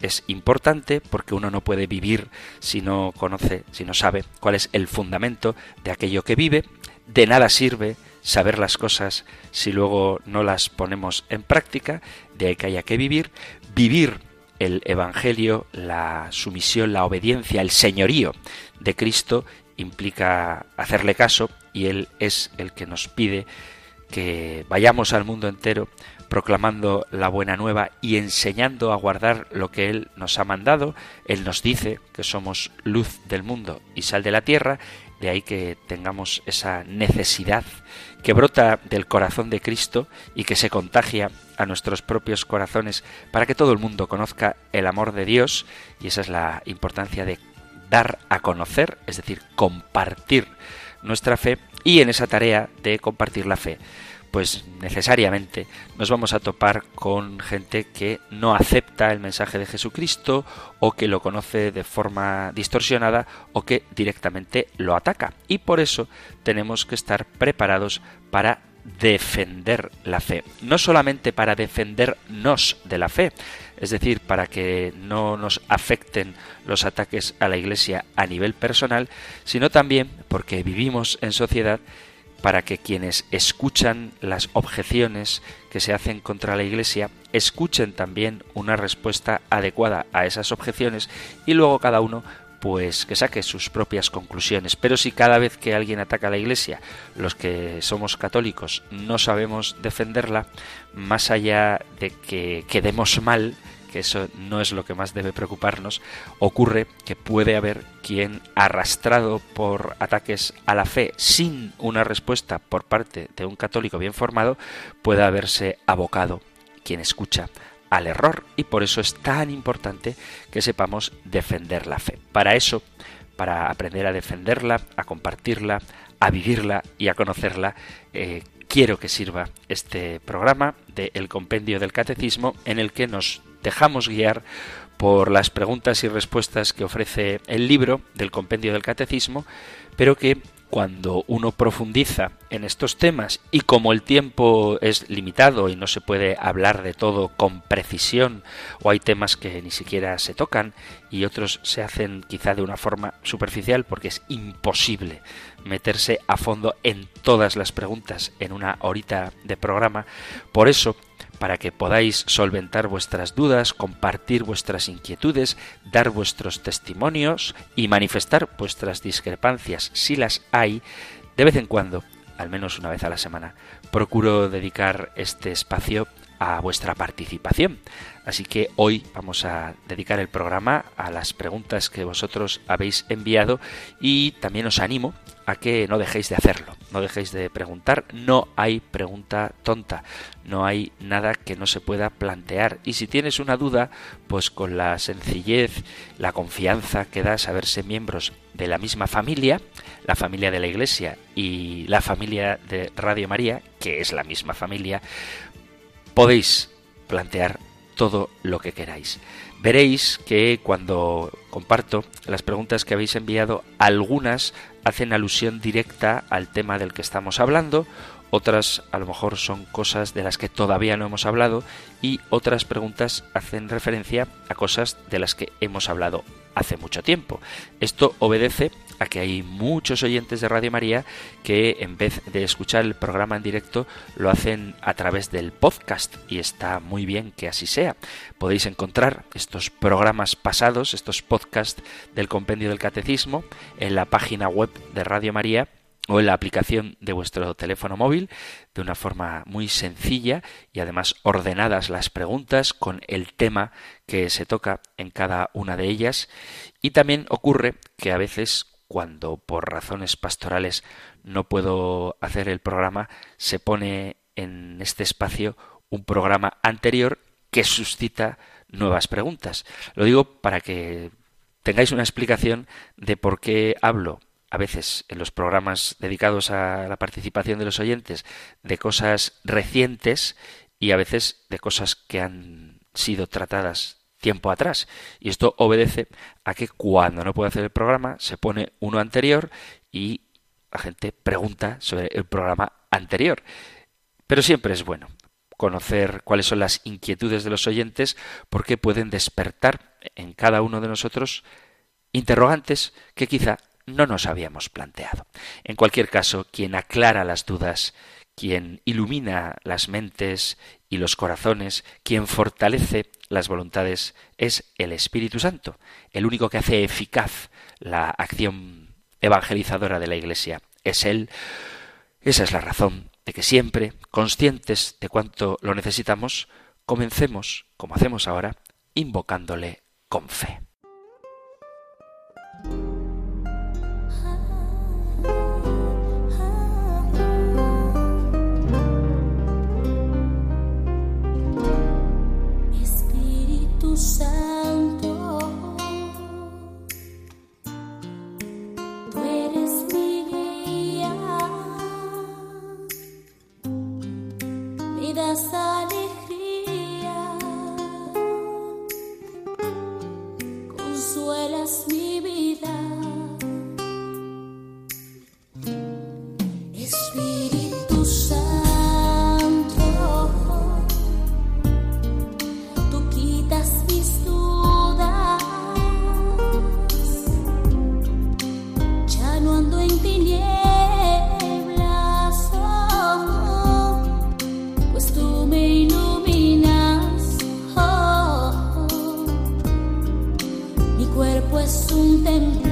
es importante porque uno no puede vivir si no conoce, si no sabe cuál es el fundamento de aquello que vive. De nada sirve saber las cosas si luego no las ponemos en práctica, de ahí que haya que vivir. Vivir el Evangelio, la sumisión, la obediencia, el señorío de Cristo implica hacerle caso y Él es el que nos pide que vayamos al mundo entero proclamando la buena nueva y enseñando a guardar lo que Él nos ha mandado. Él nos dice que somos luz del mundo y sal de la tierra, de ahí que tengamos esa necesidad que brota del corazón de Cristo y que se contagia a nuestros propios corazones para que todo el mundo conozca el amor de Dios. Y esa es la importancia de dar a conocer, es decir, compartir nuestra fe y en esa tarea de compartir la fe pues necesariamente nos vamos a topar con gente que no acepta el mensaje de Jesucristo o que lo conoce de forma distorsionada o que directamente lo ataca. Y por eso tenemos que estar preparados para defender la fe. No solamente para defendernos de la fe, es decir, para que no nos afecten los ataques a la Iglesia a nivel personal, sino también porque vivimos en sociedad para que quienes escuchan las objeciones que se hacen contra la Iglesia escuchen también una respuesta adecuada a esas objeciones y luego cada uno pues que saque sus propias conclusiones. Pero si cada vez que alguien ataca a la Iglesia, los que somos católicos no sabemos defenderla, más allá de que quedemos mal, que eso no es lo que más debe preocuparnos, ocurre que puede haber quien, arrastrado por ataques a la fe sin una respuesta por parte de un católico bien formado, pueda haberse abocado, quien escucha, al error y por eso es tan importante que sepamos defender la fe. Para eso, para aprender a defenderla, a compartirla, a vivirla y a conocerla, eh, quiero que sirva este programa de El Compendio del Catecismo en el que nos dejamos guiar por las preguntas y respuestas que ofrece el libro del Compendio del Catecismo, pero que cuando uno profundiza en estos temas y como el tiempo es limitado y no se puede hablar de todo con precisión o hay temas que ni siquiera se tocan y otros se hacen quizá de una forma superficial porque es imposible meterse a fondo en todas las preguntas en una horita de programa, por eso para que podáis solventar vuestras dudas, compartir vuestras inquietudes, dar vuestros testimonios y manifestar vuestras discrepancias si las hay, de vez en cuando, al menos una vez a la semana, procuro dedicar este espacio a vuestra participación. Así que hoy vamos a dedicar el programa a las preguntas que vosotros habéis enviado y también os animo a que no dejéis de hacerlo, no dejéis de preguntar, no hay pregunta tonta, no hay nada que no se pueda plantear y si tienes una duda, pues con la sencillez, la confianza que da saberse miembros de la misma familia, la familia de la Iglesia y la familia de Radio María, que es la misma familia, podéis plantear todo lo que queráis. Veréis que cuando comparto las preguntas que habéis enviado, algunas hacen alusión directa al tema del que estamos hablando, otras a lo mejor son cosas de las que todavía no hemos hablado y otras preguntas hacen referencia a cosas de las que hemos hablado hace mucho tiempo. Esto obedece a que hay muchos oyentes de Radio María que en vez de escuchar el programa en directo lo hacen a través del podcast y está muy bien que así sea. Podéis encontrar estos programas pasados, estos podcasts del compendio del catecismo en la página web de Radio María o en la aplicación de vuestro teléfono móvil de una forma muy sencilla y además ordenadas las preguntas con el tema que se toca en cada una de ellas y también ocurre que a veces cuando por razones pastorales no puedo hacer el programa, se pone en este espacio un programa anterior que suscita nuevas preguntas. Lo digo para que tengáis una explicación de por qué hablo a veces en los programas dedicados a la participación de los oyentes de cosas recientes y a veces de cosas que han sido tratadas tiempo atrás. Y esto obedece a que cuando no puede hacer el programa se pone uno anterior y la gente pregunta sobre el programa anterior. Pero siempre es bueno conocer cuáles son las inquietudes de los oyentes porque pueden despertar en cada uno de nosotros interrogantes que quizá no nos habíamos planteado. En cualquier caso, quien aclara las dudas, quien ilumina las mentes y los corazones, quien fortalece las voluntades, es el Espíritu Santo, el único que hace eficaz la acción evangelizadora de la Iglesia. Es Él. Esa es la razón de que siempre, conscientes de cuánto lo necesitamos, comencemos, como hacemos ahora, invocándole con fe. than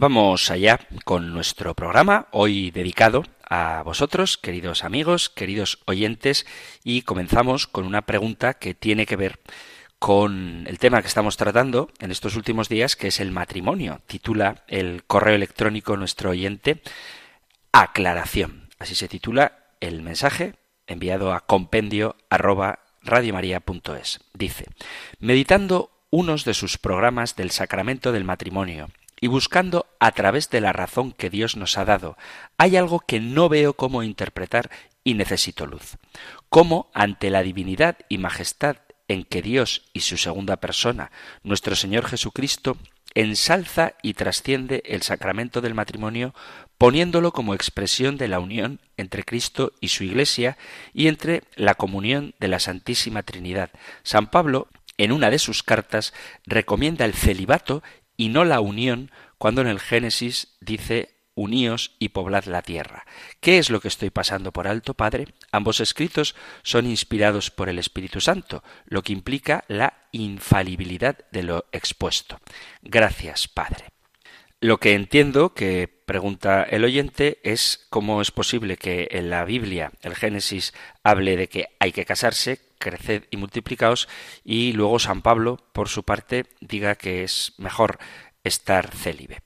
Vamos allá con nuestro programa, hoy dedicado a vosotros, queridos amigos, queridos oyentes, y comenzamos con una pregunta que tiene que ver con el tema que estamos tratando en estos últimos días, que es el matrimonio. Titula el correo electrónico nuestro oyente Aclaración. Así se titula el mensaje enviado a compendio arroba Dice, meditando unos de sus programas del sacramento del matrimonio y buscando a través de la razón que Dios nos ha dado, hay algo que no veo cómo interpretar y necesito luz. ¿Cómo ante la divinidad y majestad en que Dios y su segunda persona, nuestro Señor Jesucristo, ensalza y trasciende el sacramento del matrimonio poniéndolo como expresión de la unión entre Cristo y su Iglesia y entre la comunión de la Santísima Trinidad. San Pablo, en una de sus cartas, recomienda el celibato y no la unión cuando en el Génesis dice uníos y poblad la tierra. ¿Qué es lo que estoy pasando por alto, Padre? Ambos escritos son inspirados por el Espíritu Santo, lo que implica la infalibilidad de lo expuesto. Gracias, Padre. Lo que entiendo que pregunta el oyente es cómo es posible que en la Biblia, el Génesis, hable de que hay que casarse, creced y multiplicaos, y luego San Pablo, por su parte, diga que es mejor estar célibe.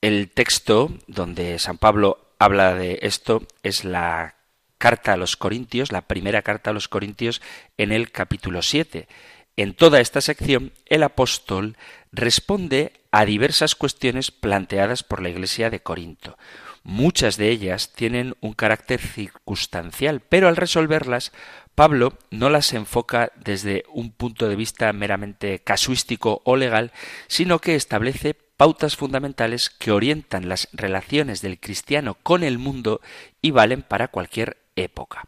El texto donde San Pablo habla de esto es la carta a los Corintios, la primera carta a los Corintios en el capítulo 7. En toda esta sección, el apóstol responde a diversas cuestiones planteadas por la Iglesia de Corinto. Muchas de ellas tienen un carácter circunstancial, pero al resolverlas, Pablo no las enfoca desde un punto de vista meramente casuístico o legal, sino que establece pautas fundamentales que orientan las relaciones del cristiano con el mundo y valen para cualquier época.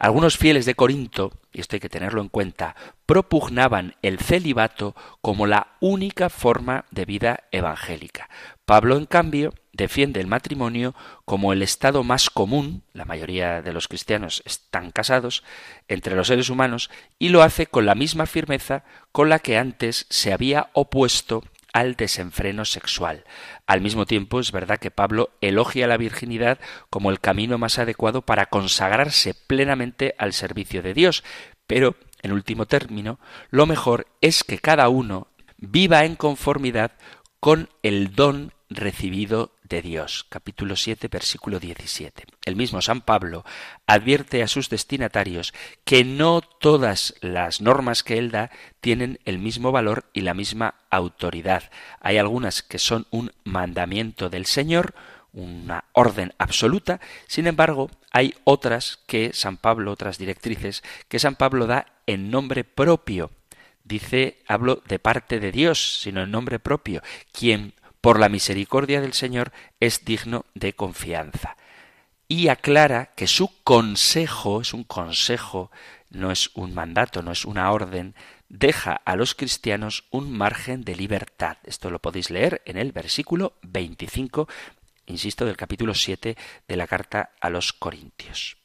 Algunos fieles de Corinto, y esto hay que tenerlo en cuenta, propugnaban el celibato como la única forma de vida evangélica. Pablo, en cambio, defiende el matrimonio como el estado más común, la mayoría de los cristianos están casados, entre los seres humanos, y lo hace con la misma firmeza con la que antes se había opuesto al desenfreno sexual. Al mismo tiempo, es verdad que Pablo elogia la virginidad como el camino más adecuado para consagrarse plenamente al servicio de Dios, pero, en último término, lo mejor es que cada uno viva en conformidad con el don recibido Dios. Capítulo 7, versículo 17. El mismo San Pablo advierte a sus destinatarios que no todas las normas que él da tienen el mismo valor y la misma autoridad. Hay algunas que son un mandamiento del Señor, una orden absoluta, sin embargo, hay otras que San Pablo, otras directrices que San Pablo da en nombre propio. Dice, hablo de parte de Dios, sino en nombre propio, quien por la misericordia del Señor es digno de confianza. Y aclara que su consejo es un consejo, no es un mandato, no es una orden, deja a los cristianos un margen de libertad. Esto lo podéis leer en el versículo 25, insisto, del capítulo 7 de la carta a los Corintios.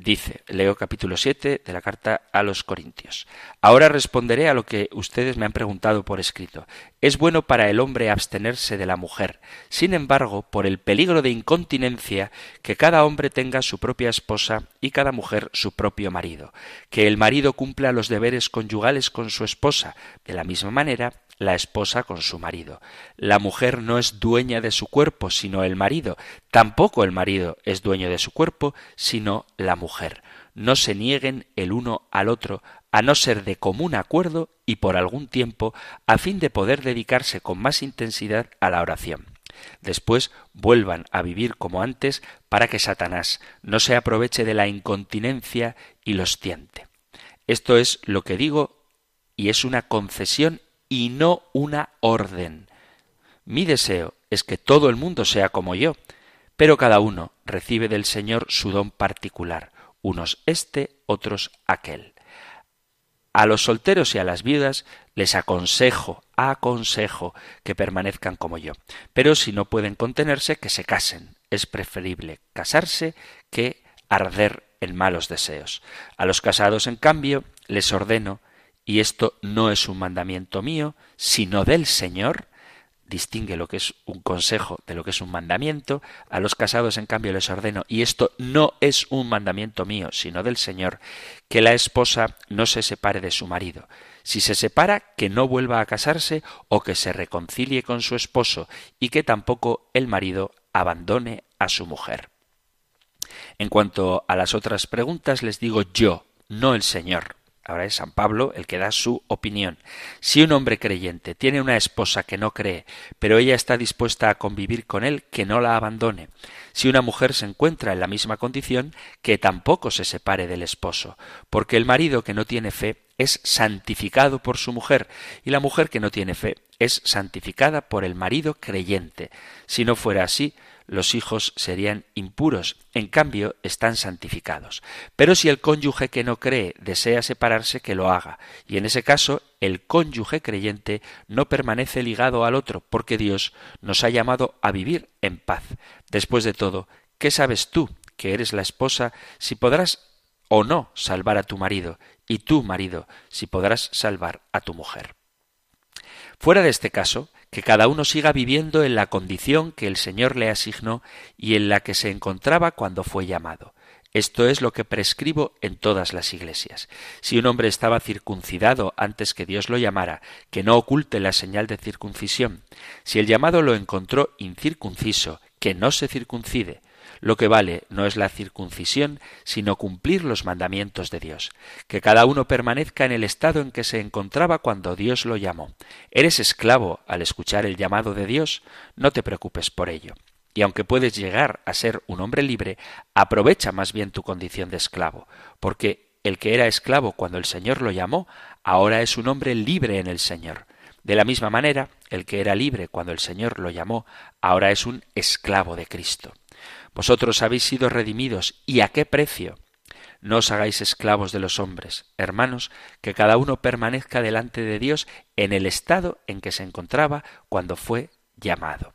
Dice, leo capítulo 7 de la carta a los Corintios. Ahora responderé a lo que ustedes me han preguntado por escrito. Es bueno para el hombre abstenerse de la mujer. Sin embargo, por el peligro de incontinencia, que cada hombre tenga su propia esposa y cada mujer su propio marido. Que el marido cumpla los deberes conyugales con su esposa. De la misma manera, la esposa con su marido. La mujer no es dueña de su cuerpo, sino el marido. Tampoco el marido es dueño de su cuerpo, sino la mujer. No se nieguen el uno al otro, a no ser de común acuerdo y por algún tiempo, a fin de poder dedicarse con más intensidad a la oración. Después vuelvan a vivir como antes para que Satanás no se aproveche de la incontinencia y los tiente. Esto es lo que digo y es una concesión y no una orden. Mi deseo es que todo el mundo sea como yo, pero cada uno recibe del Señor su don particular, unos este, otros aquel. A los solteros y a las viudas les aconsejo, aconsejo que permanezcan como yo, pero si no pueden contenerse, que se casen. Es preferible casarse que arder en malos deseos. A los casados, en cambio, les ordeno y esto no es un mandamiento mío, sino del Señor, distingue lo que es un consejo de lo que es un mandamiento, a los casados en cambio les ordeno, y esto no es un mandamiento mío, sino del Señor, que la esposa no se separe de su marido. Si se separa, que no vuelva a casarse o que se reconcilie con su esposo, y que tampoco el marido abandone a su mujer. En cuanto a las otras preguntas, les digo yo, no el Señor. Ahora es San Pablo el que da su opinión. Si un hombre creyente tiene una esposa que no cree, pero ella está dispuesta a convivir con él, que no la abandone. Si una mujer se encuentra en la misma condición, que tampoco se separe del esposo, porque el marido que no tiene fe es santificado por su mujer, y la mujer que no tiene fe es santificada por el marido creyente. Si no fuera así, los hijos serían impuros, en cambio están santificados. Pero si el cónyuge que no cree desea separarse, que lo haga, y en ese caso el cónyuge creyente no permanece ligado al otro, porque Dios nos ha llamado a vivir en paz. Después de todo, ¿qué sabes tú, que eres la esposa, si podrás o no salvar a tu marido, y tú, marido, si podrás salvar a tu mujer? Fuera de este caso, que cada uno siga viviendo en la condición que el Señor le asignó y en la que se encontraba cuando fue llamado. Esto es lo que prescribo en todas las iglesias. Si un hombre estaba circuncidado antes que Dios lo llamara, que no oculte la señal de circuncisión. Si el llamado lo encontró incircunciso, que no se circuncide. Lo que vale no es la circuncisión, sino cumplir los mandamientos de Dios. Que cada uno permanezca en el estado en que se encontraba cuando Dios lo llamó. ¿Eres esclavo al escuchar el llamado de Dios? No te preocupes por ello. Y aunque puedes llegar a ser un hombre libre, aprovecha más bien tu condición de esclavo, porque el que era esclavo cuando el Señor lo llamó, ahora es un hombre libre en el Señor. De la misma manera, el que era libre cuando el Señor lo llamó, ahora es un esclavo de Cristo. Vosotros habéis sido redimidos, ¿y a qué precio? No os hagáis esclavos de los hombres, hermanos, que cada uno permanezca delante de Dios en el estado en que se encontraba cuando fue llamado.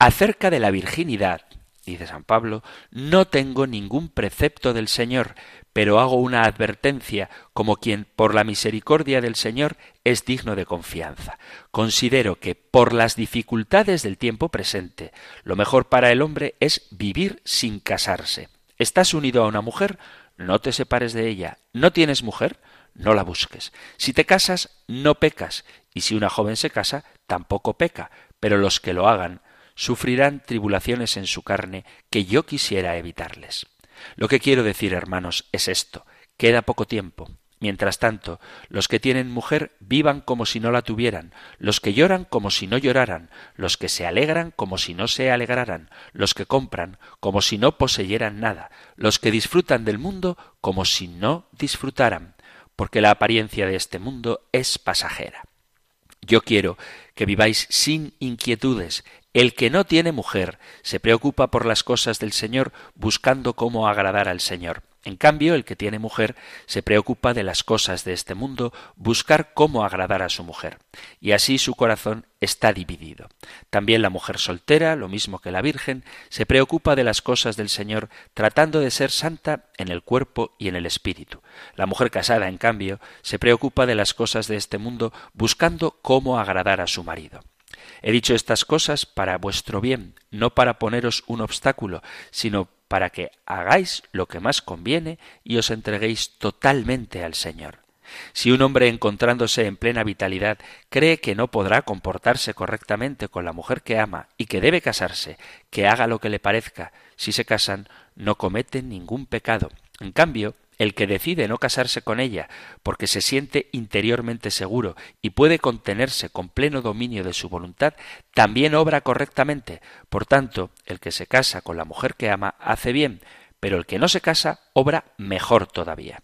Acerca de la virginidad, dice San Pablo, no tengo ningún precepto del Señor, pero hago una advertencia como quien por la misericordia del Señor es digno de confianza. Considero que por las dificultades del tiempo presente, lo mejor para el hombre es vivir sin casarse. ¿Estás unido a una mujer? No te separes de ella. ¿No tienes mujer? No la busques. Si te casas, no pecas, y si una joven se casa, tampoco peca, pero los que lo hagan sufrirán tribulaciones en su carne que yo quisiera evitarles. Lo que quiero decir, hermanos, es esto. Queda poco tiempo. Mientras tanto, los que tienen mujer vivan como si no la tuvieran, los que lloran como si no lloraran, los que se alegran como si no se alegraran, los que compran como si no poseyeran nada, los que disfrutan del mundo como si no disfrutaran, porque la apariencia de este mundo es pasajera. Yo quiero que viváis sin inquietudes, el que no tiene mujer se preocupa por las cosas del Señor buscando cómo agradar al Señor. En cambio, el que tiene mujer se preocupa de las cosas de este mundo, buscar cómo agradar a su mujer. Y así su corazón está dividido. También la mujer soltera, lo mismo que la Virgen, se preocupa de las cosas del Señor, tratando de ser santa en el cuerpo y en el espíritu. La mujer casada, en cambio, se preocupa de las cosas de este mundo, buscando cómo agradar a su marido. He dicho estas cosas para vuestro bien, no para poneros un obstáculo, sino para que hagáis lo que más conviene y os entreguéis totalmente al Señor. Si un hombre encontrándose en plena vitalidad cree que no podrá comportarse correctamente con la mujer que ama y que debe casarse, que haga lo que le parezca, si se casan, no cometen ningún pecado. En cambio, el que decide no casarse con ella porque se siente interiormente seguro y puede contenerse con pleno dominio de su voluntad, también obra correctamente. Por tanto, el que se casa con la mujer que ama hace bien, pero el que no se casa obra mejor todavía.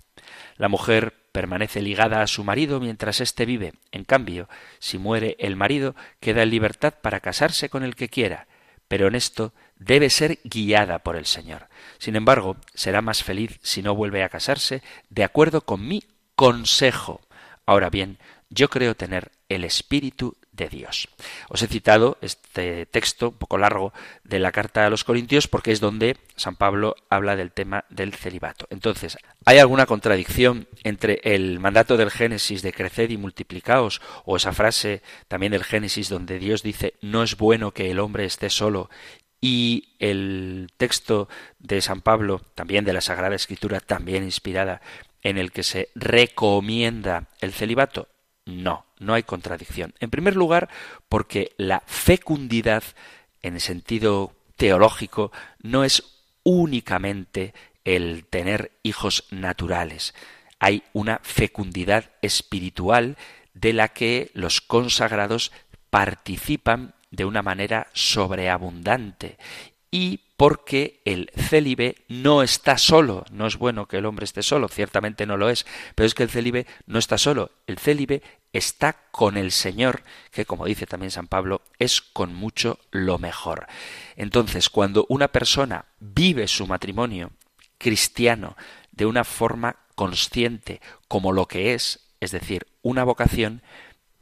La mujer permanece ligada a su marido mientras éste vive. En cambio, si muere el marido, queda en libertad para casarse con el que quiera. Pero en esto debe ser guiada por el Señor. Sin embargo, será más feliz si no vuelve a casarse de acuerdo con mi consejo. Ahora bien, yo creo tener el Espíritu de Dios. Os he citado este texto un poco largo de la carta a los Corintios porque es donde San Pablo habla del tema del celibato. Entonces, ¿hay alguna contradicción entre el mandato del Génesis de creced y multiplicaos o esa frase también del Génesis donde Dios dice no es bueno que el hombre esté solo y el texto de San Pablo, también de la Sagrada Escritura, también inspirada, en el que se recomienda el celibato? No, no hay contradicción. En primer lugar, porque la fecundidad, en el sentido teológico, no es únicamente el tener hijos naturales. Hay una fecundidad espiritual de la que los consagrados participan de una manera sobreabundante y porque el célibe no está solo. No es bueno que el hombre esté solo, ciertamente no lo es, pero es que el célibe no está solo. El célibe está con el Señor, que como dice también San Pablo, es con mucho lo mejor. Entonces, cuando una persona vive su matrimonio cristiano de una forma consciente como lo que es, es decir, una vocación,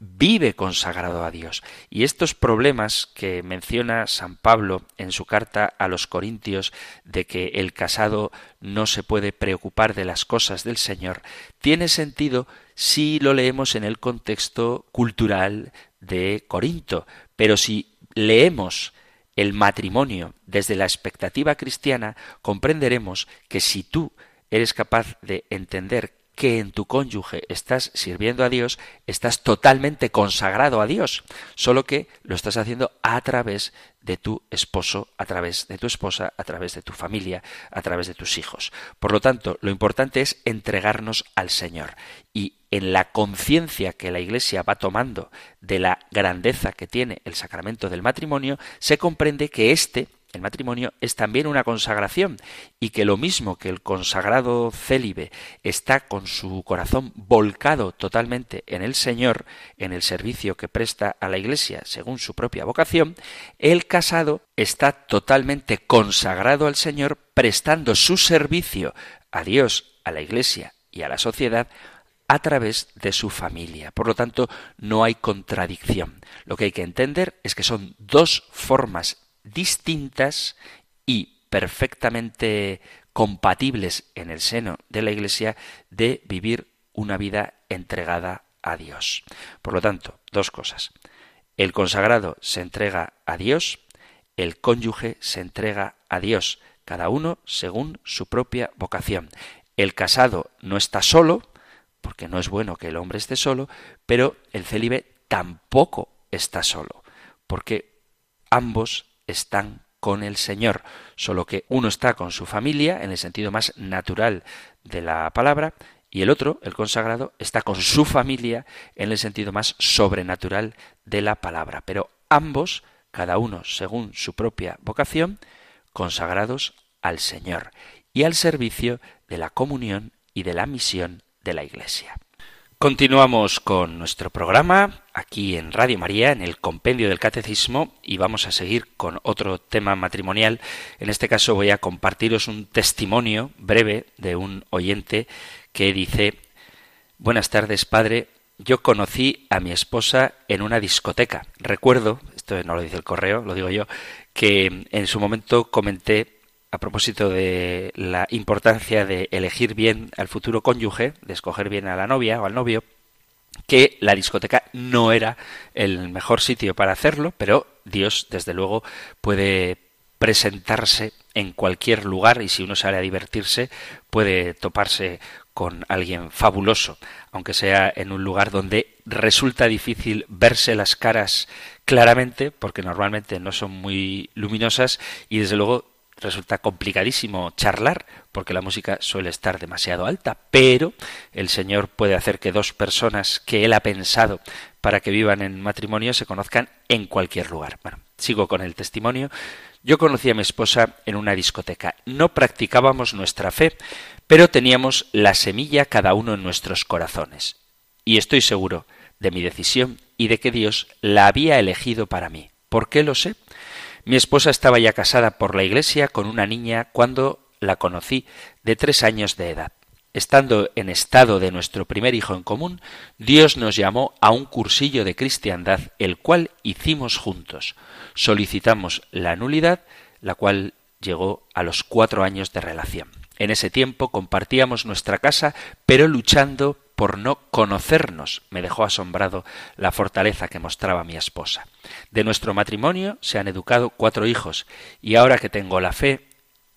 vive consagrado a Dios. Y estos problemas que menciona San Pablo en su carta a los Corintios de que el casado no se puede preocupar de las cosas del Señor, tiene sentido si lo leemos en el contexto cultural de Corinto. Pero si leemos el matrimonio desde la expectativa cristiana, comprenderemos que si tú eres capaz de entender que en tu cónyuge estás sirviendo a Dios, estás totalmente consagrado a Dios, solo que lo estás haciendo a través de tu esposo, a través de tu esposa, a través de tu familia, a través de tus hijos. Por lo tanto, lo importante es entregarnos al Señor y en la conciencia que la Iglesia va tomando de la grandeza que tiene el sacramento del matrimonio, se comprende que éste el matrimonio es también una consagración y que lo mismo que el consagrado célibe está con su corazón volcado totalmente en el Señor, en el servicio que presta a la Iglesia según su propia vocación, el casado está totalmente consagrado al Señor prestando su servicio a Dios, a la Iglesia y a la sociedad a través de su familia. Por lo tanto, no hay contradicción. Lo que hay que entender es que son dos formas distintas y perfectamente compatibles en el seno de la Iglesia de vivir una vida entregada a Dios. Por lo tanto, dos cosas. El consagrado se entrega a Dios, el cónyuge se entrega a Dios, cada uno según su propia vocación. El casado no está solo, porque no es bueno que el hombre esté solo, pero el célibe tampoco está solo, porque ambos están con el Señor, solo que uno está con su familia en el sentido más natural de la palabra y el otro, el consagrado, está con su familia en el sentido más sobrenatural de la palabra. Pero ambos, cada uno según su propia vocación, consagrados al Señor y al servicio de la comunión y de la misión de la Iglesia. Continuamos con nuestro programa aquí en Radio María, en el Compendio del Catecismo, y vamos a seguir con otro tema matrimonial. En este caso voy a compartiros un testimonio breve de un oyente que dice Buenas tardes, padre. Yo conocí a mi esposa en una discoteca. Recuerdo, esto no lo dice el correo, lo digo yo, que en su momento comenté a propósito de la importancia de elegir bien al futuro cónyuge, de escoger bien a la novia o al novio, que la discoteca no era el mejor sitio para hacerlo, pero Dios, desde luego, puede presentarse en cualquier lugar y si uno sale a divertirse puede toparse con alguien fabuloso, aunque sea en un lugar donde resulta difícil verse las caras claramente, porque normalmente no son muy luminosas y desde luego resulta complicadísimo charlar porque la música suele estar demasiado alta, pero el Señor puede hacer que dos personas que Él ha pensado para que vivan en matrimonio se conozcan en cualquier lugar. Bueno, sigo con el testimonio. Yo conocí a mi esposa en una discoteca. No practicábamos nuestra fe, pero teníamos la semilla cada uno en nuestros corazones. Y estoy seguro de mi decisión y de que Dios la había elegido para mí. ¿Por qué lo sé? Mi esposa estaba ya casada por la iglesia con una niña cuando la conocí de tres años de edad. estando en estado de nuestro primer hijo en común, Dios nos llamó a un cursillo de cristiandad, el cual hicimos juntos. Solicitamos la nulidad, la cual llegó a los cuatro años de relación. En ese tiempo compartíamos nuestra casa, pero luchando por no conocernos. Me dejó asombrado la fortaleza que mostraba mi esposa. De nuestro matrimonio se han educado cuatro hijos, y ahora que tengo la fe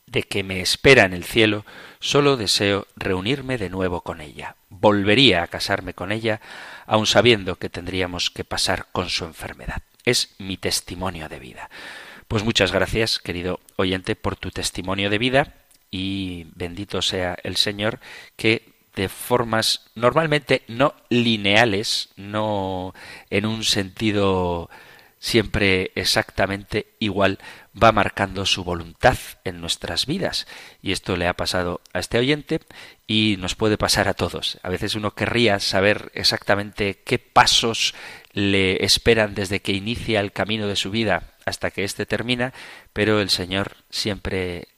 de que me espera en el cielo, solo deseo reunirme de nuevo con ella. Volvería a casarme con ella, aun sabiendo que tendríamos que pasar con su enfermedad. Es mi testimonio de vida. Pues muchas gracias, querido oyente, por tu testimonio de vida y bendito sea el Señor que de formas normalmente no lineales, no en un sentido siempre exactamente igual, va marcando su voluntad en nuestras vidas. Y esto le ha pasado a este oyente y nos puede pasar a todos. A veces uno querría saber exactamente qué pasos le esperan desde que inicia el camino de su vida hasta que éste termina, pero el Señor siempre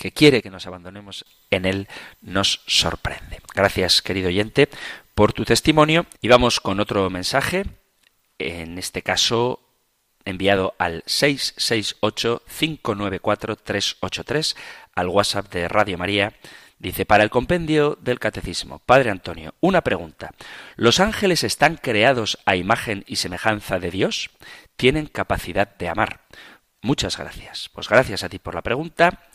que quiere que nos abandonemos en Él, nos sorprende. Gracias, querido oyente, por tu testimonio. Y vamos con otro mensaje, en este caso enviado al 668-594-383, al WhatsApp de Radio María. Dice, para el compendio del Catecismo, Padre Antonio, una pregunta. ¿Los ángeles están creados a imagen y semejanza de Dios? ¿Tienen capacidad de amar? Muchas gracias. Pues gracias a ti por la pregunta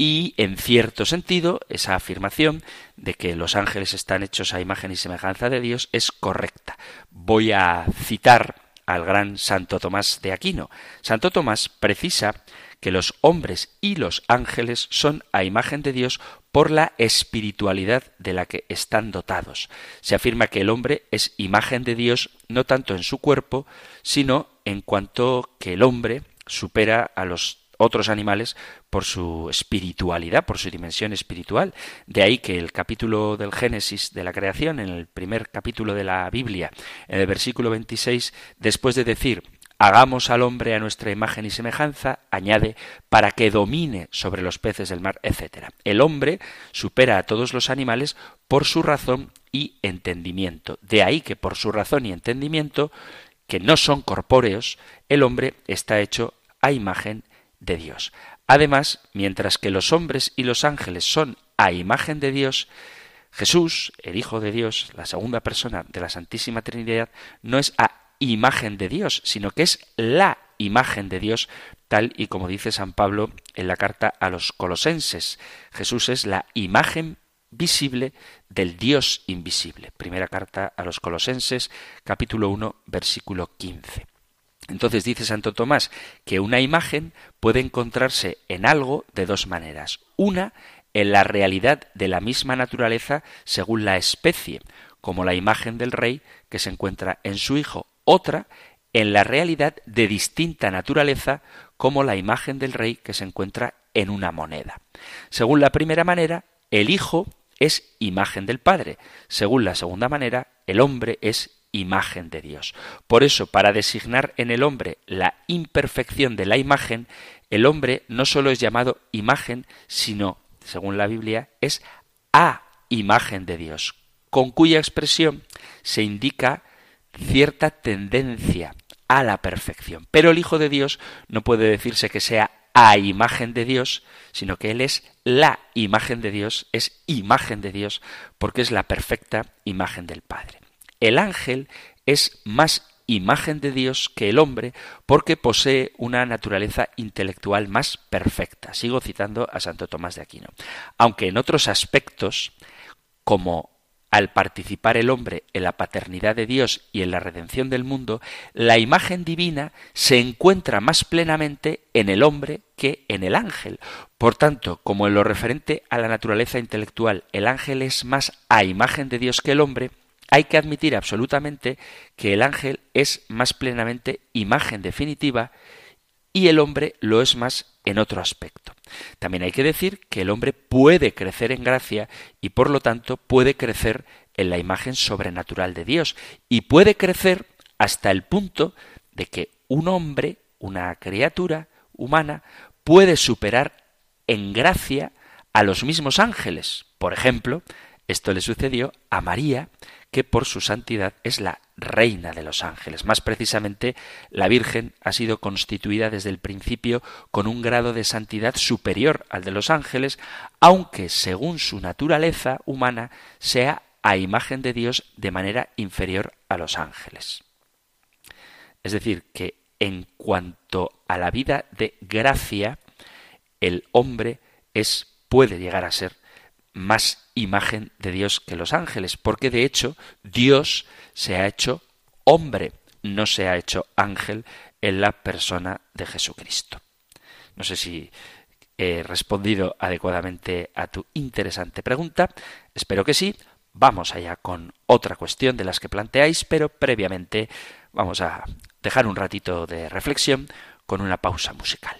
y, en cierto sentido, esa afirmación de que los ángeles están hechos a imagen y semejanza de Dios es correcta. Voy a citar al gran Santo Tomás de Aquino. Santo Tomás precisa que los hombres y los ángeles son a imagen de Dios por la espiritualidad de la que están dotados. Se afirma que el hombre es imagen de Dios no tanto en su cuerpo, sino en cuanto que el hombre supera a los otros animales por su espiritualidad, por su dimensión espiritual. De ahí que el capítulo del Génesis de la creación, en el primer capítulo de la Biblia, en el versículo 26, después de decir hagamos al hombre a nuestra imagen y semejanza, añade, para que domine sobre los peces del mar, etc. El hombre supera a todos los animales por su razón y entendimiento. De ahí que por su razón y entendimiento, que no son corpóreos, el hombre está hecho a imagen de Dios. Además, mientras que los hombres y los ángeles son a imagen de Dios, Jesús, el Hijo de Dios, la segunda persona de la Santísima Trinidad, no es a imagen de Dios, sino que es la imagen de Dios, tal y como dice San Pablo en la carta a los colosenses. Jesús es la imagen visible del Dios invisible. Primera carta a los colosenses, capítulo 1, versículo 15. Entonces dice Santo Tomás que una imagen puede encontrarse en algo de dos maneras. Una, en la realidad de la misma naturaleza según la especie, como la imagen del rey que se encuentra en su hijo. Otra, en la realidad de distinta naturaleza, como la imagen del rey que se encuentra en una moneda. Según la primera manera, el hijo es imagen del padre. Según la segunda manera, el hombre es imagen de Dios. Por eso, para designar en el hombre la imperfección de la imagen, el hombre no solo es llamado imagen, sino, según la Biblia, es a imagen de Dios, con cuya expresión se indica cierta tendencia a la perfección. Pero el Hijo de Dios no puede decirse que sea a imagen de Dios, sino que Él es la imagen de Dios, es imagen de Dios, porque es la perfecta imagen del Padre. El ángel es más imagen de Dios que el hombre porque posee una naturaleza intelectual más perfecta. Sigo citando a Santo Tomás de Aquino. Aunque en otros aspectos, como al participar el hombre en la paternidad de Dios y en la redención del mundo, la imagen divina se encuentra más plenamente en el hombre que en el ángel. Por tanto, como en lo referente a la naturaleza intelectual el ángel es más a imagen de Dios que el hombre, hay que admitir absolutamente que el ángel es más plenamente imagen definitiva y el hombre lo es más en otro aspecto. También hay que decir que el hombre puede crecer en gracia y por lo tanto puede crecer en la imagen sobrenatural de Dios y puede crecer hasta el punto de que un hombre, una criatura humana, puede superar en gracia a los mismos ángeles. Por ejemplo, Esto le sucedió a María, que por su santidad es la reina de los ángeles. Más precisamente, la Virgen ha sido constituida desde el principio con un grado de santidad superior al de los ángeles, aunque según su naturaleza humana sea a imagen de Dios de manera inferior a los ángeles. Es decir, que en cuanto a la vida de gracia, el hombre es puede llegar a ser más imagen de Dios que los ángeles, porque de hecho Dios se ha hecho hombre, no se ha hecho ángel en la persona de Jesucristo. No sé si he respondido adecuadamente a tu interesante pregunta, espero que sí. Vamos allá con otra cuestión de las que planteáis, pero previamente vamos a dejar un ratito de reflexión con una pausa musical.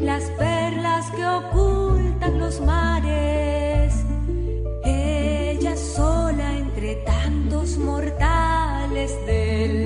las perlas que ocultan los mares. Ella sola entre tantos mortales del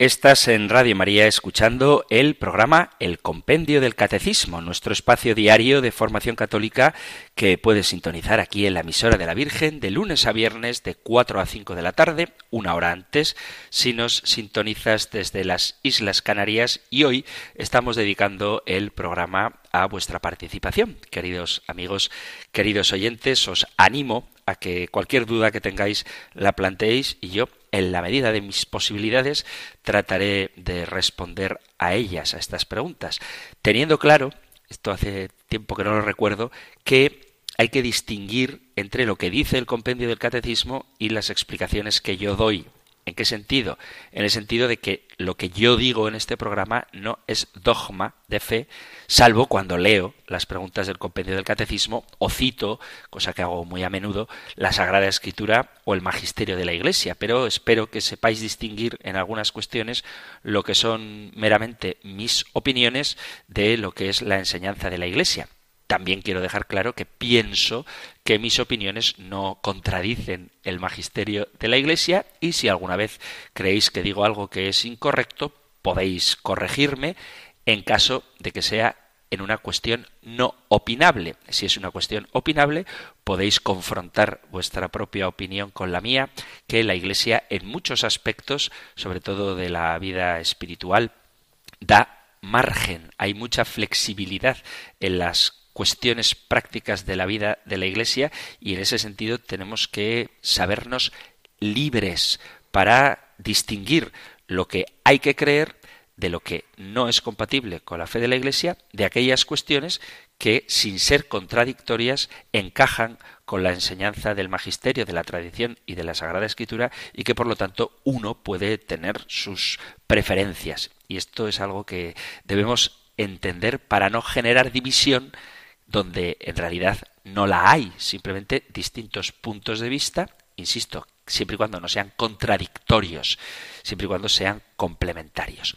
Estás en Radio María escuchando el programa El Compendio del Catecismo, nuestro espacio diario de formación católica que puedes sintonizar aquí en la emisora de la Virgen de lunes a viernes de 4 a 5 de la tarde, una hora antes, si nos sintonizas desde las Islas Canarias y hoy estamos dedicando el programa a vuestra participación. Queridos amigos, queridos oyentes, os animo a que cualquier duda que tengáis la planteéis y yo en la medida de mis posibilidades, trataré de responder a ellas, a estas preguntas, teniendo claro, esto hace tiempo que no lo recuerdo, que hay que distinguir entre lo que dice el compendio del catecismo y las explicaciones que yo doy ¿En qué sentido? En el sentido de que lo que yo digo en este programa no es dogma de fe, salvo cuando leo las preguntas del compendio del catecismo o cito, cosa que hago muy a menudo, la Sagrada Escritura o el Magisterio de la Iglesia. Pero espero que sepáis distinguir en algunas cuestiones lo que son meramente mis opiniones de lo que es la enseñanza de la Iglesia. También quiero dejar claro que pienso que mis opiniones no contradicen el magisterio de la Iglesia y si alguna vez creéis que digo algo que es incorrecto, podéis corregirme en caso de que sea en una cuestión no opinable. Si es una cuestión opinable, podéis confrontar vuestra propia opinión con la mía, que la Iglesia en muchos aspectos, sobre todo de la vida espiritual, da margen, hay mucha flexibilidad en las cuestiones prácticas de la vida de la Iglesia y en ese sentido tenemos que sabernos libres para distinguir lo que hay que creer de lo que no es compatible con la fe de la Iglesia, de aquellas cuestiones que, sin ser contradictorias, encajan con la enseñanza del magisterio, de la tradición y de la Sagrada Escritura, y que por lo tanto uno puede tener sus preferencias. Y esto es algo que debemos entender para no generar división donde en realidad no la hay, simplemente distintos puntos de vista, insisto, siempre y cuando no sean contradictorios, siempre y cuando sean complementarios.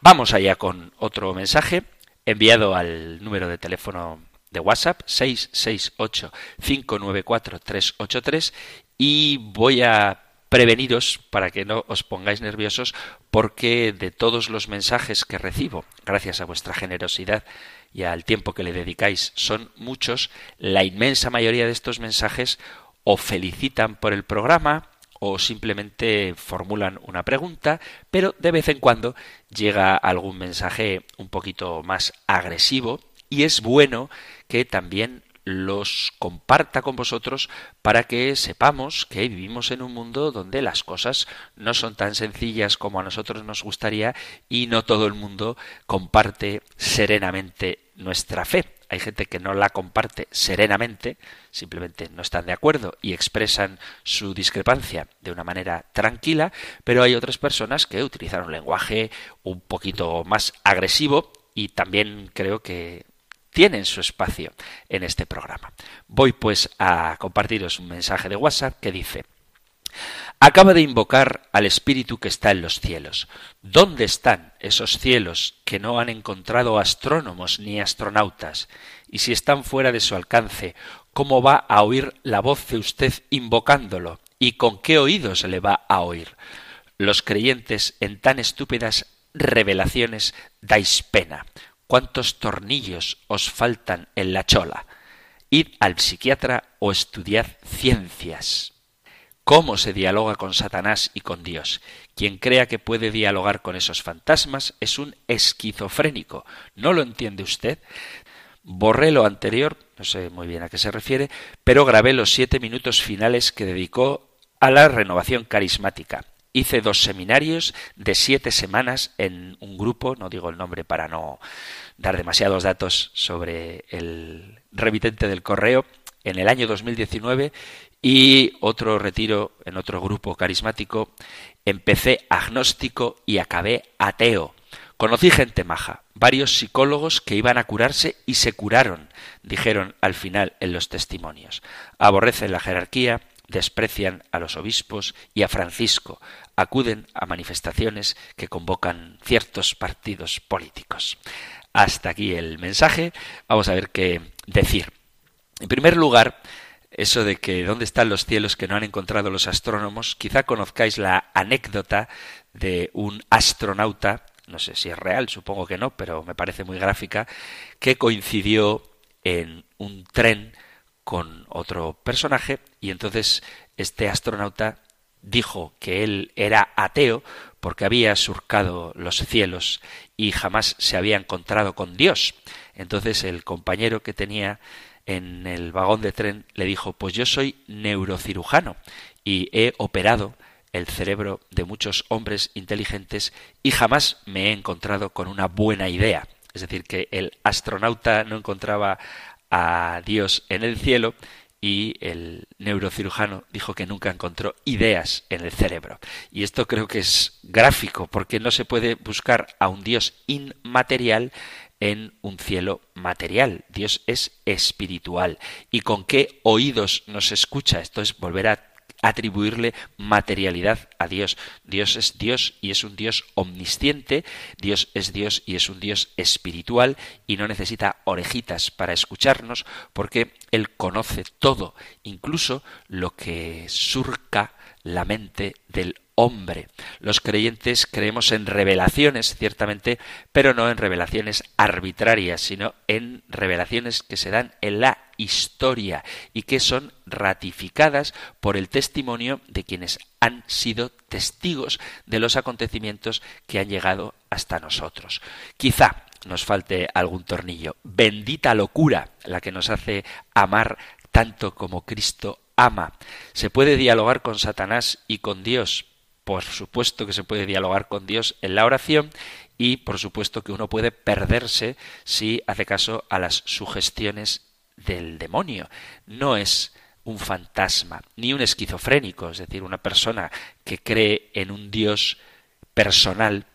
Vamos allá con otro mensaje enviado al número de teléfono de WhatsApp 668-594-383 y voy a preveniros para que no os pongáis nerviosos porque de todos los mensajes que recibo, gracias a vuestra generosidad y al tiempo que le dedicáis, son muchos, la inmensa mayoría de estos mensajes o felicitan por el programa o simplemente formulan una pregunta, pero de vez en cuando llega algún mensaje un poquito más agresivo y es bueno que también los comparta con vosotros para que sepamos que vivimos en un mundo donde las cosas no son tan sencillas como a nosotros nos gustaría y no todo el mundo comparte serenamente nuestra fe. Hay gente que no la comparte serenamente, simplemente no están de acuerdo y expresan su discrepancia de una manera tranquila, pero hay otras personas que utilizan un lenguaje un poquito más agresivo y también creo que tienen su espacio en este programa. Voy pues a compartiros un mensaje de WhatsApp que dice Acaba de invocar al Espíritu que está en los cielos. ¿Dónde están esos cielos que no han encontrado astrónomos ni astronautas? Y si están fuera de su alcance, ¿cómo va a oír la voz de usted invocándolo? ¿Y con qué oídos le va a oír? Los creyentes en tan estúpidas revelaciones dais pena cuántos tornillos os faltan en la chola. Id al psiquiatra o estudiad ciencias. ¿Cómo se dialoga con Satanás y con Dios? Quien crea que puede dialogar con esos fantasmas es un esquizofrénico. ¿No lo entiende usted? Borré lo anterior, no sé muy bien a qué se refiere, pero grabé los siete minutos finales que dedicó a la renovación carismática hice dos seminarios de siete semanas en un grupo, no digo el nombre para no dar demasiados datos sobre el remitente del correo, en el año 2019 y otro retiro en otro grupo carismático. Empecé agnóstico y acabé ateo. Conocí gente maja, varios psicólogos que iban a curarse y se curaron, dijeron al final en los testimonios. Aborrecen la jerarquía, desprecian a los obispos y a Francisco, acuden a manifestaciones que convocan ciertos partidos políticos. Hasta aquí el mensaje. Vamos a ver qué decir. En primer lugar, eso de que dónde están los cielos que no han encontrado los astrónomos, quizá conozcáis la anécdota de un astronauta, no sé si es real, supongo que no, pero me parece muy gráfica, que coincidió en un tren con otro personaje y entonces este astronauta dijo que él era ateo porque había surcado los cielos y jamás se había encontrado con Dios. Entonces el compañero que tenía en el vagón de tren le dijo, pues yo soy neurocirujano y he operado el cerebro de muchos hombres inteligentes y jamás me he encontrado con una buena idea. Es decir, que el astronauta no encontraba a Dios en el cielo y el neurocirujano dijo que nunca encontró ideas en el cerebro. Y esto creo que es gráfico, porque no se puede buscar a un Dios inmaterial en un cielo material. Dios es espiritual. ¿Y con qué oídos nos escucha? Esto es volver a atribuirle materialidad a Dios. Dios es Dios y es un Dios omnisciente, Dios es Dios y es un Dios espiritual y no necesita orejitas para escucharnos porque Él conoce todo, incluso lo que surca la mente del hombre. Los creyentes creemos en revelaciones, ciertamente, pero no en revelaciones arbitrarias, sino en revelaciones que se dan en la historia y que son ratificadas por el testimonio de quienes han sido testigos de los acontecimientos que han llegado hasta nosotros. Quizá nos falte algún tornillo. Bendita locura la que nos hace amar tanto como Cristo ama. ¿Se puede dialogar con Satanás y con Dios? Por supuesto que se puede dialogar con Dios en la oración y por supuesto que uno puede perderse si hace caso a las sugestiones del demonio. No es un fantasma, ni un esquizofrénico, es decir, una persona que cree en un Dios personal,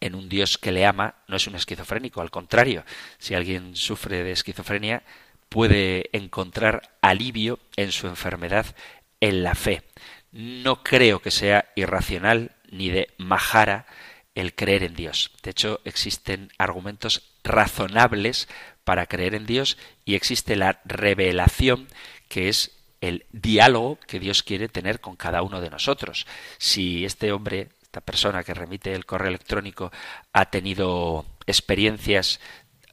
en un Dios que le ama, no es un esquizofrénico, al contrario, si alguien sufre de esquizofrenia, puede encontrar alivio en su enfermedad en la fe. No creo que sea irracional ni de majara el creer en Dios. De hecho, existen argumentos razonables para creer en Dios y existe la revelación que es el diálogo que Dios quiere tener con cada uno de nosotros. Si este hombre, esta persona que remite el correo electrónico, ha tenido experiencias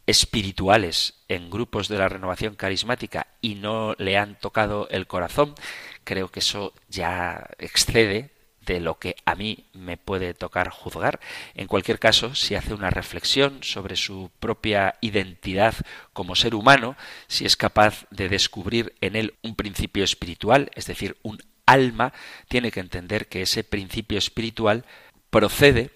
espirituales en grupos de la renovación carismática y no le han tocado el corazón, creo que eso ya excede de lo que a mí me puede tocar juzgar. En cualquier caso, si hace una reflexión sobre su propia identidad como ser humano, si es capaz de descubrir en él un principio espiritual, es decir, un alma, tiene que entender que ese principio espiritual procede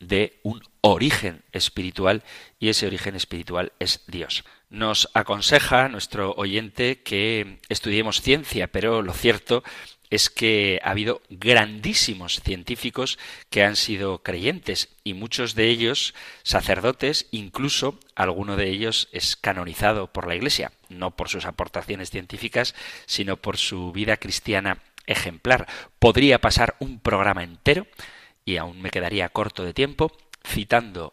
de un origen espiritual y ese origen espiritual es Dios. Nos aconseja nuestro oyente que estudiemos ciencia, pero lo cierto es que ha habido grandísimos científicos que han sido creyentes y muchos de ellos sacerdotes, incluso alguno de ellos es canonizado por la Iglesia, no por sus aportaciones científicas, sino por su vida cristiana ejemplar. Podría pasar un programa entero, y aún me quedaría corto de tiempo, citando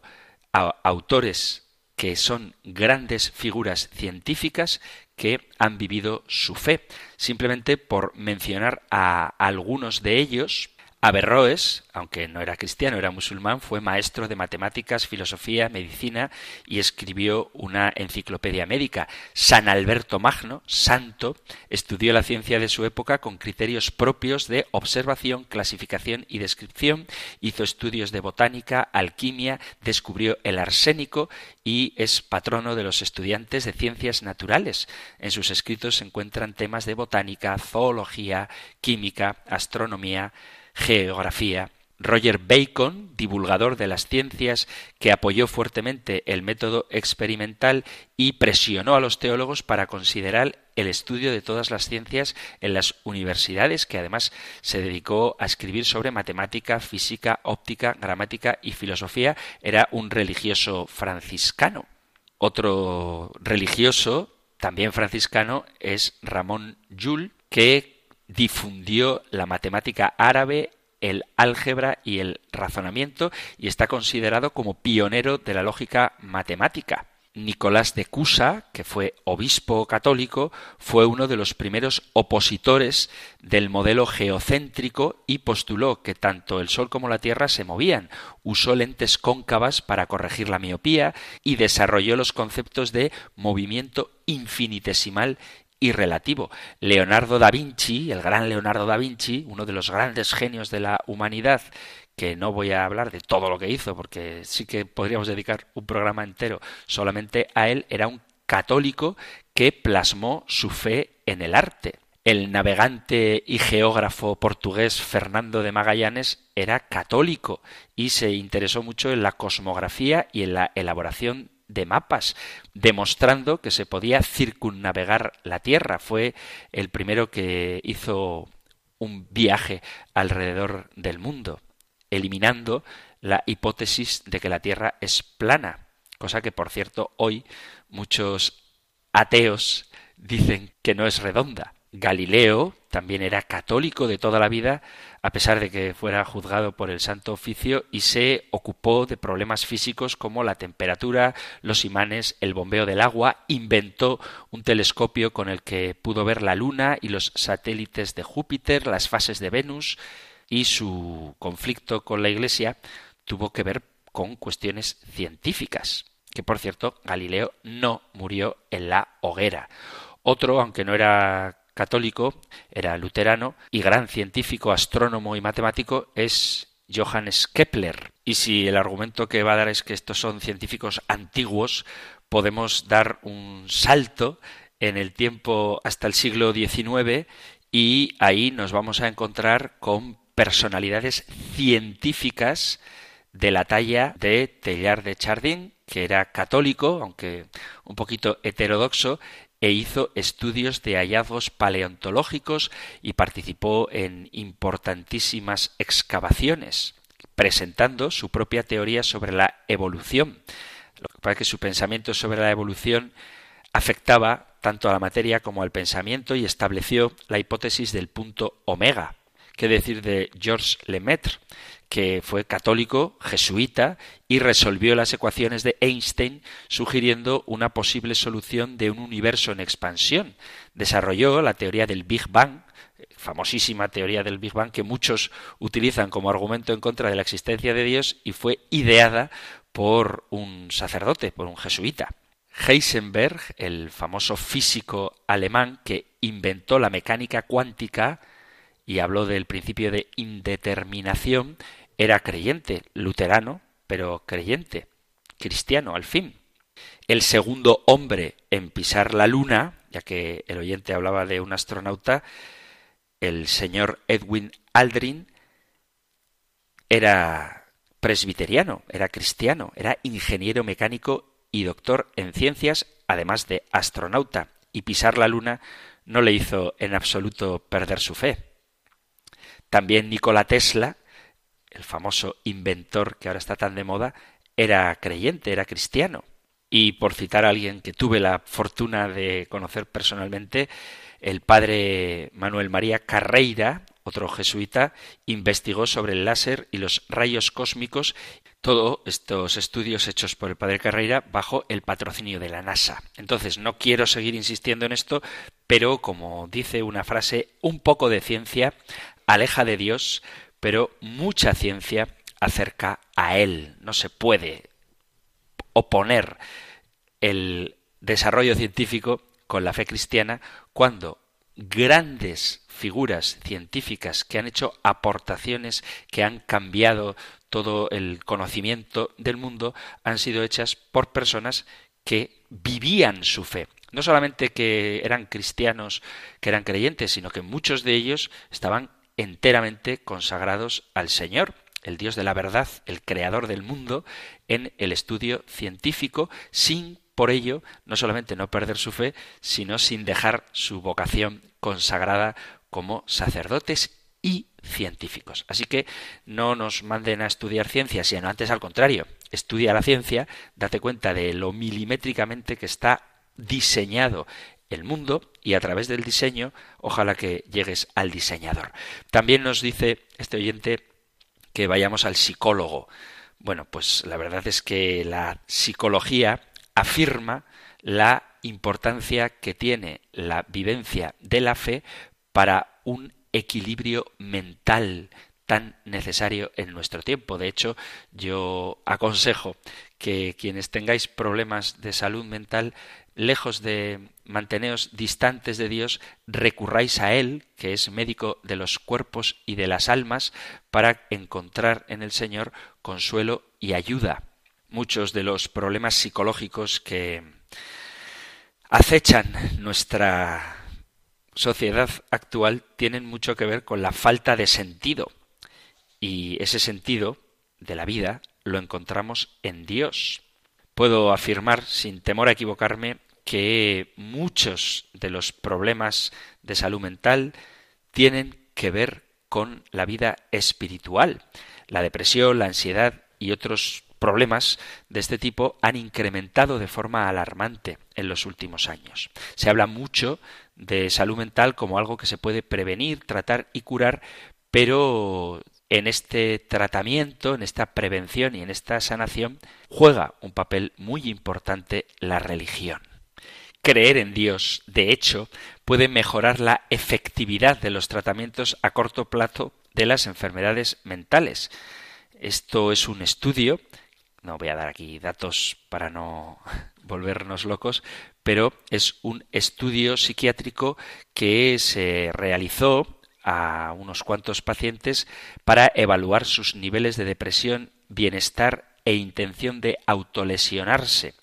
a autores que son grandes figuras científicas que han vivido su fe. Simplemente por mencionar a algunos de ellos, Averroes, aunque no era cristiano, era musulmán, fue maestro de matemáticas, filosofía, medicina y escribió una enciclopedia médica. San Alberto Magno, santo, estudió la ciencia de su época con criterios propios de observación, clasificación y descripción, hizo estudios de botánica, alquimia, descubrió el arsénico y es patrono de los estudiantes de ciencias naturales. En sus escritos se encuentran temas de botánica, zoología, química, astronomía, geografía. Roger Bacon, divulgador de las ciencias, que apoyó fuertemente el método experimental y presionó a los teólogos para considerar el estudio de todas las ciencias en las universidades, que además se dedicó a escribir sobre matemática, física, óptica, gramática y filosofía, era un religioso franciscano. Otro religioso, también franciscano, es Ramón Llull, que difundió la matemática árabe, el álgebra y el razonamiento y está considerado como pionero de la lógica matemática. Nicolás de Cusa, que fue obispo católico, fue uno de los primeros opositores del modelo geocéntrico y postuló que tanto el Sol como la Tierra se movían. Usó lentes cóncavas para corregir la miopía y desarrolló los conceptos de movimiento infinitesimal y relativo. Leonardo da Vinci, el gran Leonardo da Vinci, uno de los grandes genios de la humanidad, que no voy a hablar de todo lo que hizo, porque sí que podríamos dedicar un programa entero solamente a él, era un católico que plasmó su fe en el arte. El navegante y geógrafo portugués Fernando de Magallanes era católico y se interesó mucho en la cosmografía y en la elaboración de mapas, demostrando que se podía circunnavegar la Tierra. Fue el primero que hizo un viaje alrededor del mundo, eliminando la hipótesis de que la Tierra es plana, cosa que por cierto hoy muchos ateos dicen que no es redonda. Galileo también era católico de toda la vida, a pesar de que fuera juzgado por el Santo Oficio, y se ocupó de problemas físicos como la temperatura, los imanes, el bombeo del agua, inventó un telescopio con el que pudo ver la Luna y los satélites de Júpiter, las fases de Venus, y su conflicto con la Iglesia tuvo que ver con cuestiones científicas, que por cierto Galileo no murió en la hoguera. Otro, aunque no era católico, era luterano y gran científico, astrónomo y matemático es Johannes Kepler. Y si el argumento que va a dar es que estos son científicos antiguos, podemos dar un salto en el tiempo hasta el siglo XIX y ahí nos vamos a encontrar con personalidades científicas de la talla de Teilhard de Chardin, que era católico, aunque un poquito heterodoxo, e hizo estudios de hallazgos paleontológicos y participó en importantísimas excavaciones, presentando su propia teoría sobre la evolución. Lo que pasa es que su pensamiento sobre la evolución afectaba tanto a la materia como al pensamiento y estableció la hipótesis del punto omega. ¿Qué decir de Georges Lemaitre, que fue católico, jesuita, y resolvió las ecuaciones de Einstein sugiriendo una posible solución de un universo en expansión. Desarrolló la teoría del Big Bang, famosísima teoría del Big Bang que muchos utilizan como argumento en contra de la existencia de Dios y fue ideada por un sacerdote, por un jesuita. Heisenberg, el famoso físico alemán que inventó la mecánica cuántica y habló del principio de indeterminación, era creyente, luterano, pero creyente, cristiano al fin. El segundo hombre en pisar la luna, ya que el oyente hablaba de un astronauta, el señor Edwin Aldrin, era presbiteriano, era cristiano, era ingeniero mecánico y doctor en ciencias, además de astronauta, y pisar la luna no le hizo en absoluto perder su fe. También Nikola Tesla el famoso inventor que ahora está tan de moda, era creyente, era cristiano. Y por citar a alguien que tuve la fortuna de conocer personalmente, el padre Manuel María Carreira, otro jesuita, investigó sobre el láser y los rayos cósmicos, todos estos estudios hechos por el padre Carreira bajo el patrocinio de la NASA. Entonces, no quiero seguir insistiendo en esto, pero como dice una frase, un poco de ciencia aleja de Dios, pero mucha ciencia acerca a él. No se puede oponer el desarrollo científico con la fe cristiana cuando grandes figuras científicas que han hecho aportaciones que han cambiado todo el conocimiento del mundo han sido hechas por personas que vivían su fe. No solamente que eran cristianos, que eran creyentes, sino que muchos de ellos estaban enteramente consagrados al Señor, el Dios de la verdad, el creador del mundo, en el estudio científico, sin por ello no solamente no perder su fe, sino sin dejar su vocación consagrada como sacerdotes y científicos. Así que no nos manden a estudiar ciencia, sino antes al contrario, estudia la ciencia, date cuenta de lo milimétricamente que está diseñado el mundo y a través del diseño, ojalá que llegues al diseñador. También nos dice este oyente que vayamos al psicólogo. Bueno, pues la verdad es que la psicología afirma la importancia que tiene la vivencia de la fe para un equilibrio mental tan necesario en nuestro tiempo. De hecho, yo aconsejo que quienes tengáis problemas de salud mental lejos de manteneos distantes de Dios, recurráis a Él, que es médico de los cuerpos y de las almas, para encontrar en el Señor consuelo y ayuda. Muchos de los problemas psicológicos que acechan nuestra sociedad actual tienen mucho que ver con la falta de sentido. Y ese sentido de la vida lo encontramos en Dios. Puedo afirmar, sin temor a equivocarme, que muchos de los problemas de salud mental tienen que ver con la vida espiritual. La depresión, la ansiedad y otros problemas de este tipo han incrementado de forma alarmante en los últimos años. Se habla mucho de salud mental como algo que se puede prevenir, tratar y curar, pero en este tratamiento, en esta prevención y en esta sanación juega un papel muy importante la religión. Creer en Dios, de hecho, puede mejorar la efectividad de los tratamientos a corto plazo de las enfermedades mentales. Esto es un estudio, no voy a dar aquí datos para no volvernos locos, pero es un estudio psiquiátrico que se realizó a unos cuantos pacientes para evaluar sus niveles de depresión bienestar e intención de autolesionarse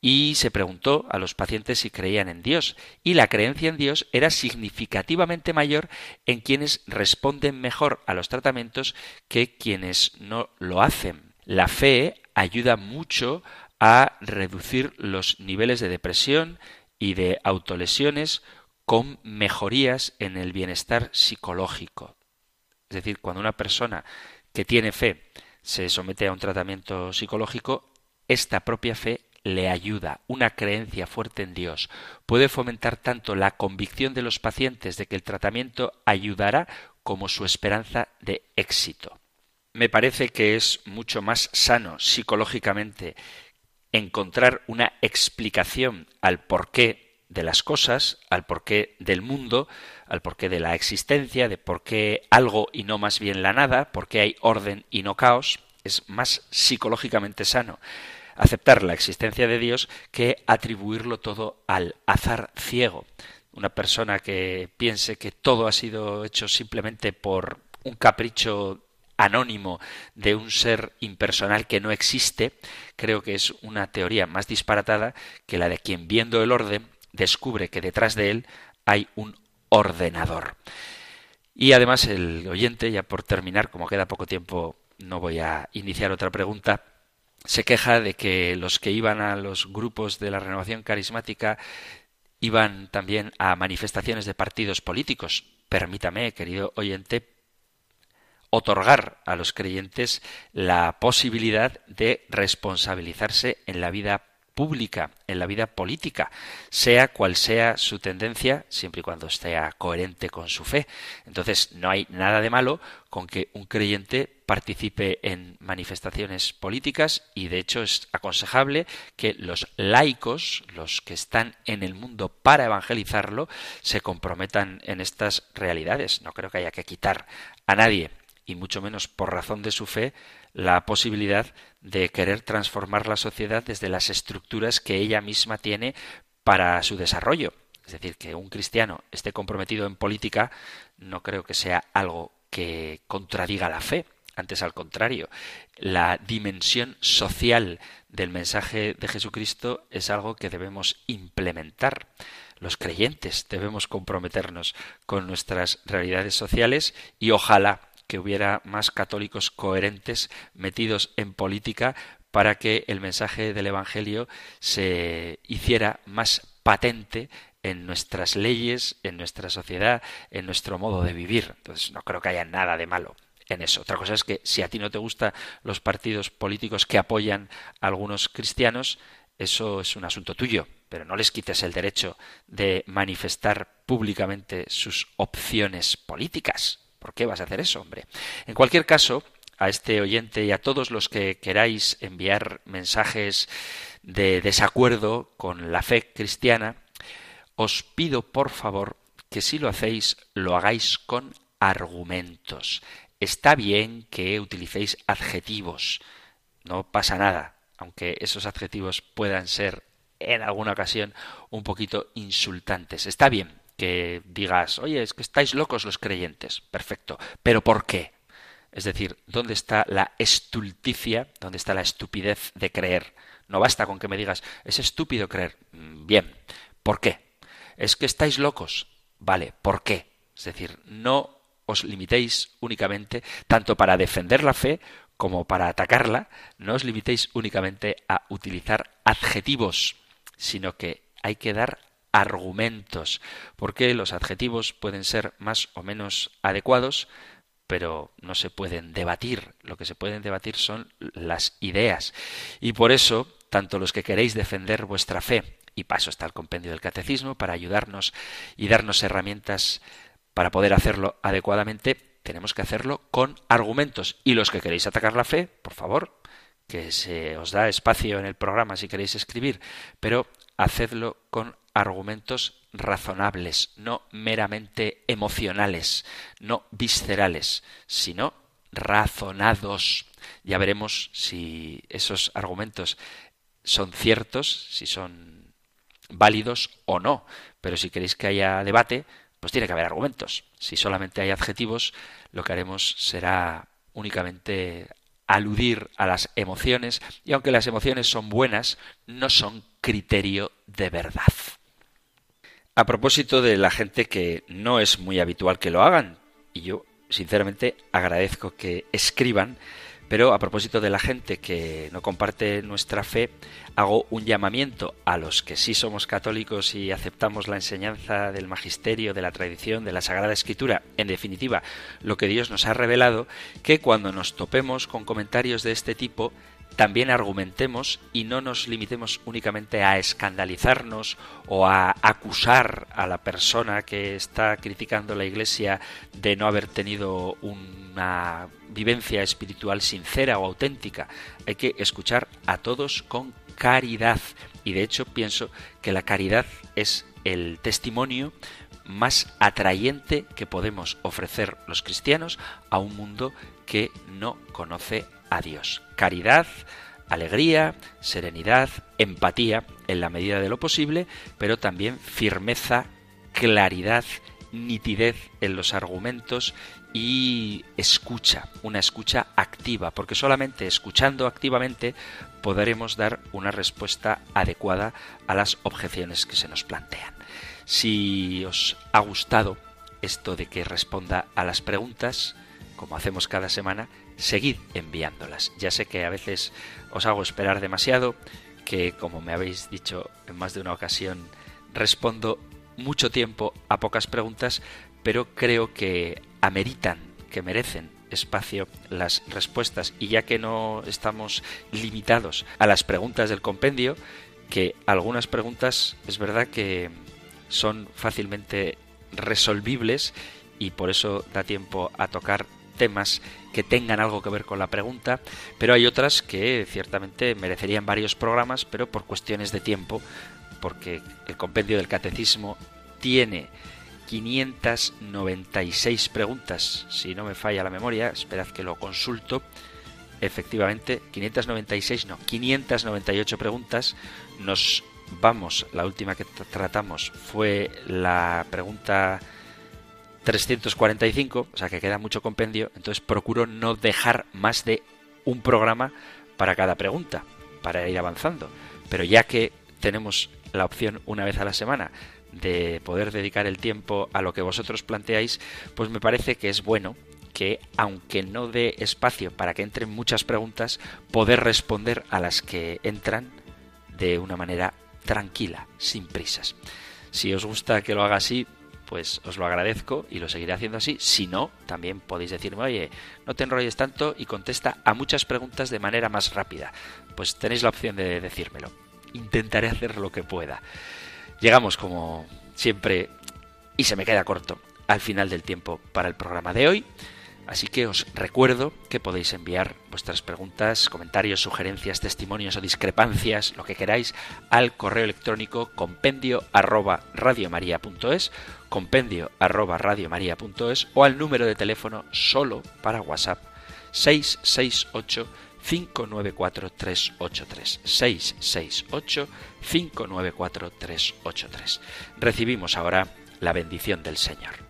y se preguntó a los pacientes si creían en Dios, y la creencia en Dios era significativamente mayor en quienes responden mejor a los tratamientos que quienes no lo hacen. La fe ayuda mucho a reducir los niveles de depresión y de autolesiones con mejorías en el bienestar psicológico. Es decir, cuando una persona que tiene fe se somete a un tratamiento psicológico, esta propia fe le ayuda, una creencia fuerte en Dios, puede fomentar tanto la convicción de los pacientes de que el tratamiento ayudará como su esperanza de éxito. Me parece que es mucho más sano psicológicamente encontrar una explicación al porqué de las cosas, al porqué del mundo, al porqué de la existencia, de por qué algo y no más bien la nada, por qué hay orden y no caos, es más psicológicamente sano aceptar la existencia de Dios que atribuirlo todo al azar ciego. Una persona que piense que todo ha sido hecho simplemente por un capricho anónimo de un ser impersonal que no existe, creo que es una teoría más disparatada que la de quien viendo el orden descubre que detrás de él hay un ordenador. Y además el oyente, ya por terminar, como queda poco tiempo, no voy a iniciar otra pregunta, se queja de que los que iban a los grupos de la renovación carismática iban también a manifestaciones de partidos políticos. Permítame, querido oyente, otorgar a los creyentes la posibilidad de responsabilizarse en la vida pública, en la vida política, sea cual sea su tendencia, siempre y cuando esté coherente con su fe. Entonces, no hay nada de malo con que un creyente participe en manifestaciones políticas y de hecho es aconsejable que los laicos, los que están en el mundo para evangelizarlo, se comprometan en estas realidades. No creo que haya que quitar a nadie y mucho menos por razón de su fe, la posibilidad de querer transformar la sociedad desde las estructuras que ella misma tiene para su desarrollo. Es decir, que un cristiano esté comprometido en política no creo que sea algo que contradiga la fe. Antes al contrario, la dimensión social del mensaje de Jesucristo es algo que debemos implementar. Los creyentes debemos comprometernos con nuestras realidades sociales y ojalá que hubiera más católicos coherentes metidos en política para que el mensaje del Evangelio se hiciera más patente en nuestras leyes, en nuestra sociedad, en nuestro modo de vivir. Entonces no creo que haya nada de malo en eso. Otra cosa es que si a ti no te gustan los partidos políticos que apoyan a algunos cristianos, eso es un asunto tuyo, pero no les quites el derecho de manifestar públicamente sus opciones políticas. ¿Por qué vas a hacer eso, hombre? En cualquier caso, a este oyente y a todos los que queráis enviar mensajes de desacuerdo con la fe cristiana, os pido por favor que si lo hacéis lo hagáis con argumentos. Está bien que utilicéis adjetivos, no pasa nada, aunque esos adjetivos puedan ser en alguna ocasión un poquito insultantes. Está bien, que digas, oye, es que estáis locos los creyentes. Perfecto. Pero ¿por qué? Es decir, ¿dónde está la estulticia? ¿Dónde está la estupidez de creer? No basta con que me digas, es estúpido creer. Mm, bien. ¿Por qué? Es que estáis locos. Vale. ¿Por qué? Es decir, no os limitéis únicamente, tanto para defender la fe como para atacarla, no os limitéis únicamente a utilizar adjetivos, sino que hay que dar argumentos, porque los adjetivos pueden ser más o menos adecuados, pero no se pueden debatir. Lo que se pueden debatir son las ideas. Y por eso, tanto los que queréis defender vuestra fe, y paso está el compendio del catecismo para ayudarnos y darnos herramientas para poder hacerlo adecuadamente, tenemos que hacerlo con argumentos. Y los que queréis atacar la fe, por favor, que se os da espacio en el programa si queréis escribir, pero hacedlo con argumentos razonables, no meramente emocionales, no viscerales, sino razonados. Ya veremos si esos argumentos son ciertos, si son válidos o no. Pero si queréis que haya debate, pues tiene que haber argumentos. Si solamente hay adjetivos, lo que haremos será únicamente aludir a las emociones y aunque las emociones son buenas, no son criterio de verdad. A propósito de la gente que no es muy habitual que lo hagan, y yo sinceramente agradezco que escriban, pero a propósito de la gente que no comparte nuestra fe, hago un llamamiento a los que sí somos católicos y aceptamos la enseñanza del magisterio, de la tradición, de la Sagrada Escritura, en definitiva, lo que Dios nos ha revelado, que cuando nos topemos con comentarios de este tipo, también argumentemos y no nos limitemos únicamente a escandalizarnos o a acusar a la persona que está criticando la Iglesia de no haber tenido una vivencia espiritual sincera o auténtica. Hay que escuchar a todos con caridad y de hecho pienso que la caridad es el testimonio más atrayente que podemos ofrecer los cristianos a un mundo que no conoce a Dios. Caridad, alegría, serenidad, empatía en la medida de lo posible, pero también firmeza, claridad, nitidez en los argumentos y escucha, una escucha activa, porque solamente escuchando activamente podremos dar una respuesta adecuada a las objeciones que se nos plantean. Si os ha gustado esto de que responda a las preguntas, como hacemos cada semana, seguid enviándolas. Ya sé que a veces os hago esperar demasiado, que como me habéis dicho en más de una ocasión, respondo mucho tiempo a pocas preguntas, pero creo que ameritan, que merecen espacio las respuestas. Y ya que no estamos limitados a las preguntas del compendio, que algunas preguntas es verdad que son fácilmente resolvibles y por eso da tiempo a tocar temas que tengan algo que ver con la pregunta, pero hay otras que ciertamente merecerían varios programas, pero por cuestiones de tiempo, porque el compendio del catecismo tiene 596 preguntas, si no me falla la memoria, esperad que lo consulto. Efectivamente, 596 no, 598 preguntas. Nos vamos, la última que tratamos fue la pregunta 345, o sea que queda mucho compendio, entonces procuro no dejar más de un programa para cada pregunta, para ir avanzando. Pero ya que tenemos la opción una vez a la semana de poder dedicar el tiempo a lo que vosotros planteáis, pues me parece que es bueno que, aunque no dé espacio para que entren muchas preguntas, poder responder a las que entran de una manera tranquila, sin prisas. Si os gusta que lo haga así, pues os lo agradezco y lo seguiré haciendo así. Si no, también podéis decirme, oye, no te enrolles tanto y contesta a muchas preguntas de manera más rápida. Pues tenéis la opción de decírmelo. Intentaré hacer lo que pueda. Llegamos, como siempre, y se me queda corto, al final del tiempo para el programa de hoy. Así que os recuerdo que podéis enviar vuestras preguntas, comentarios, sugerencias, testimonios o discrepancias, lo que queráis, al correo electrónico compendio arroba compendio arroba o al número de teléfono solo para WhatsApp 668 594 383 668 594 383. Recibimos ahora la bendición del Señor.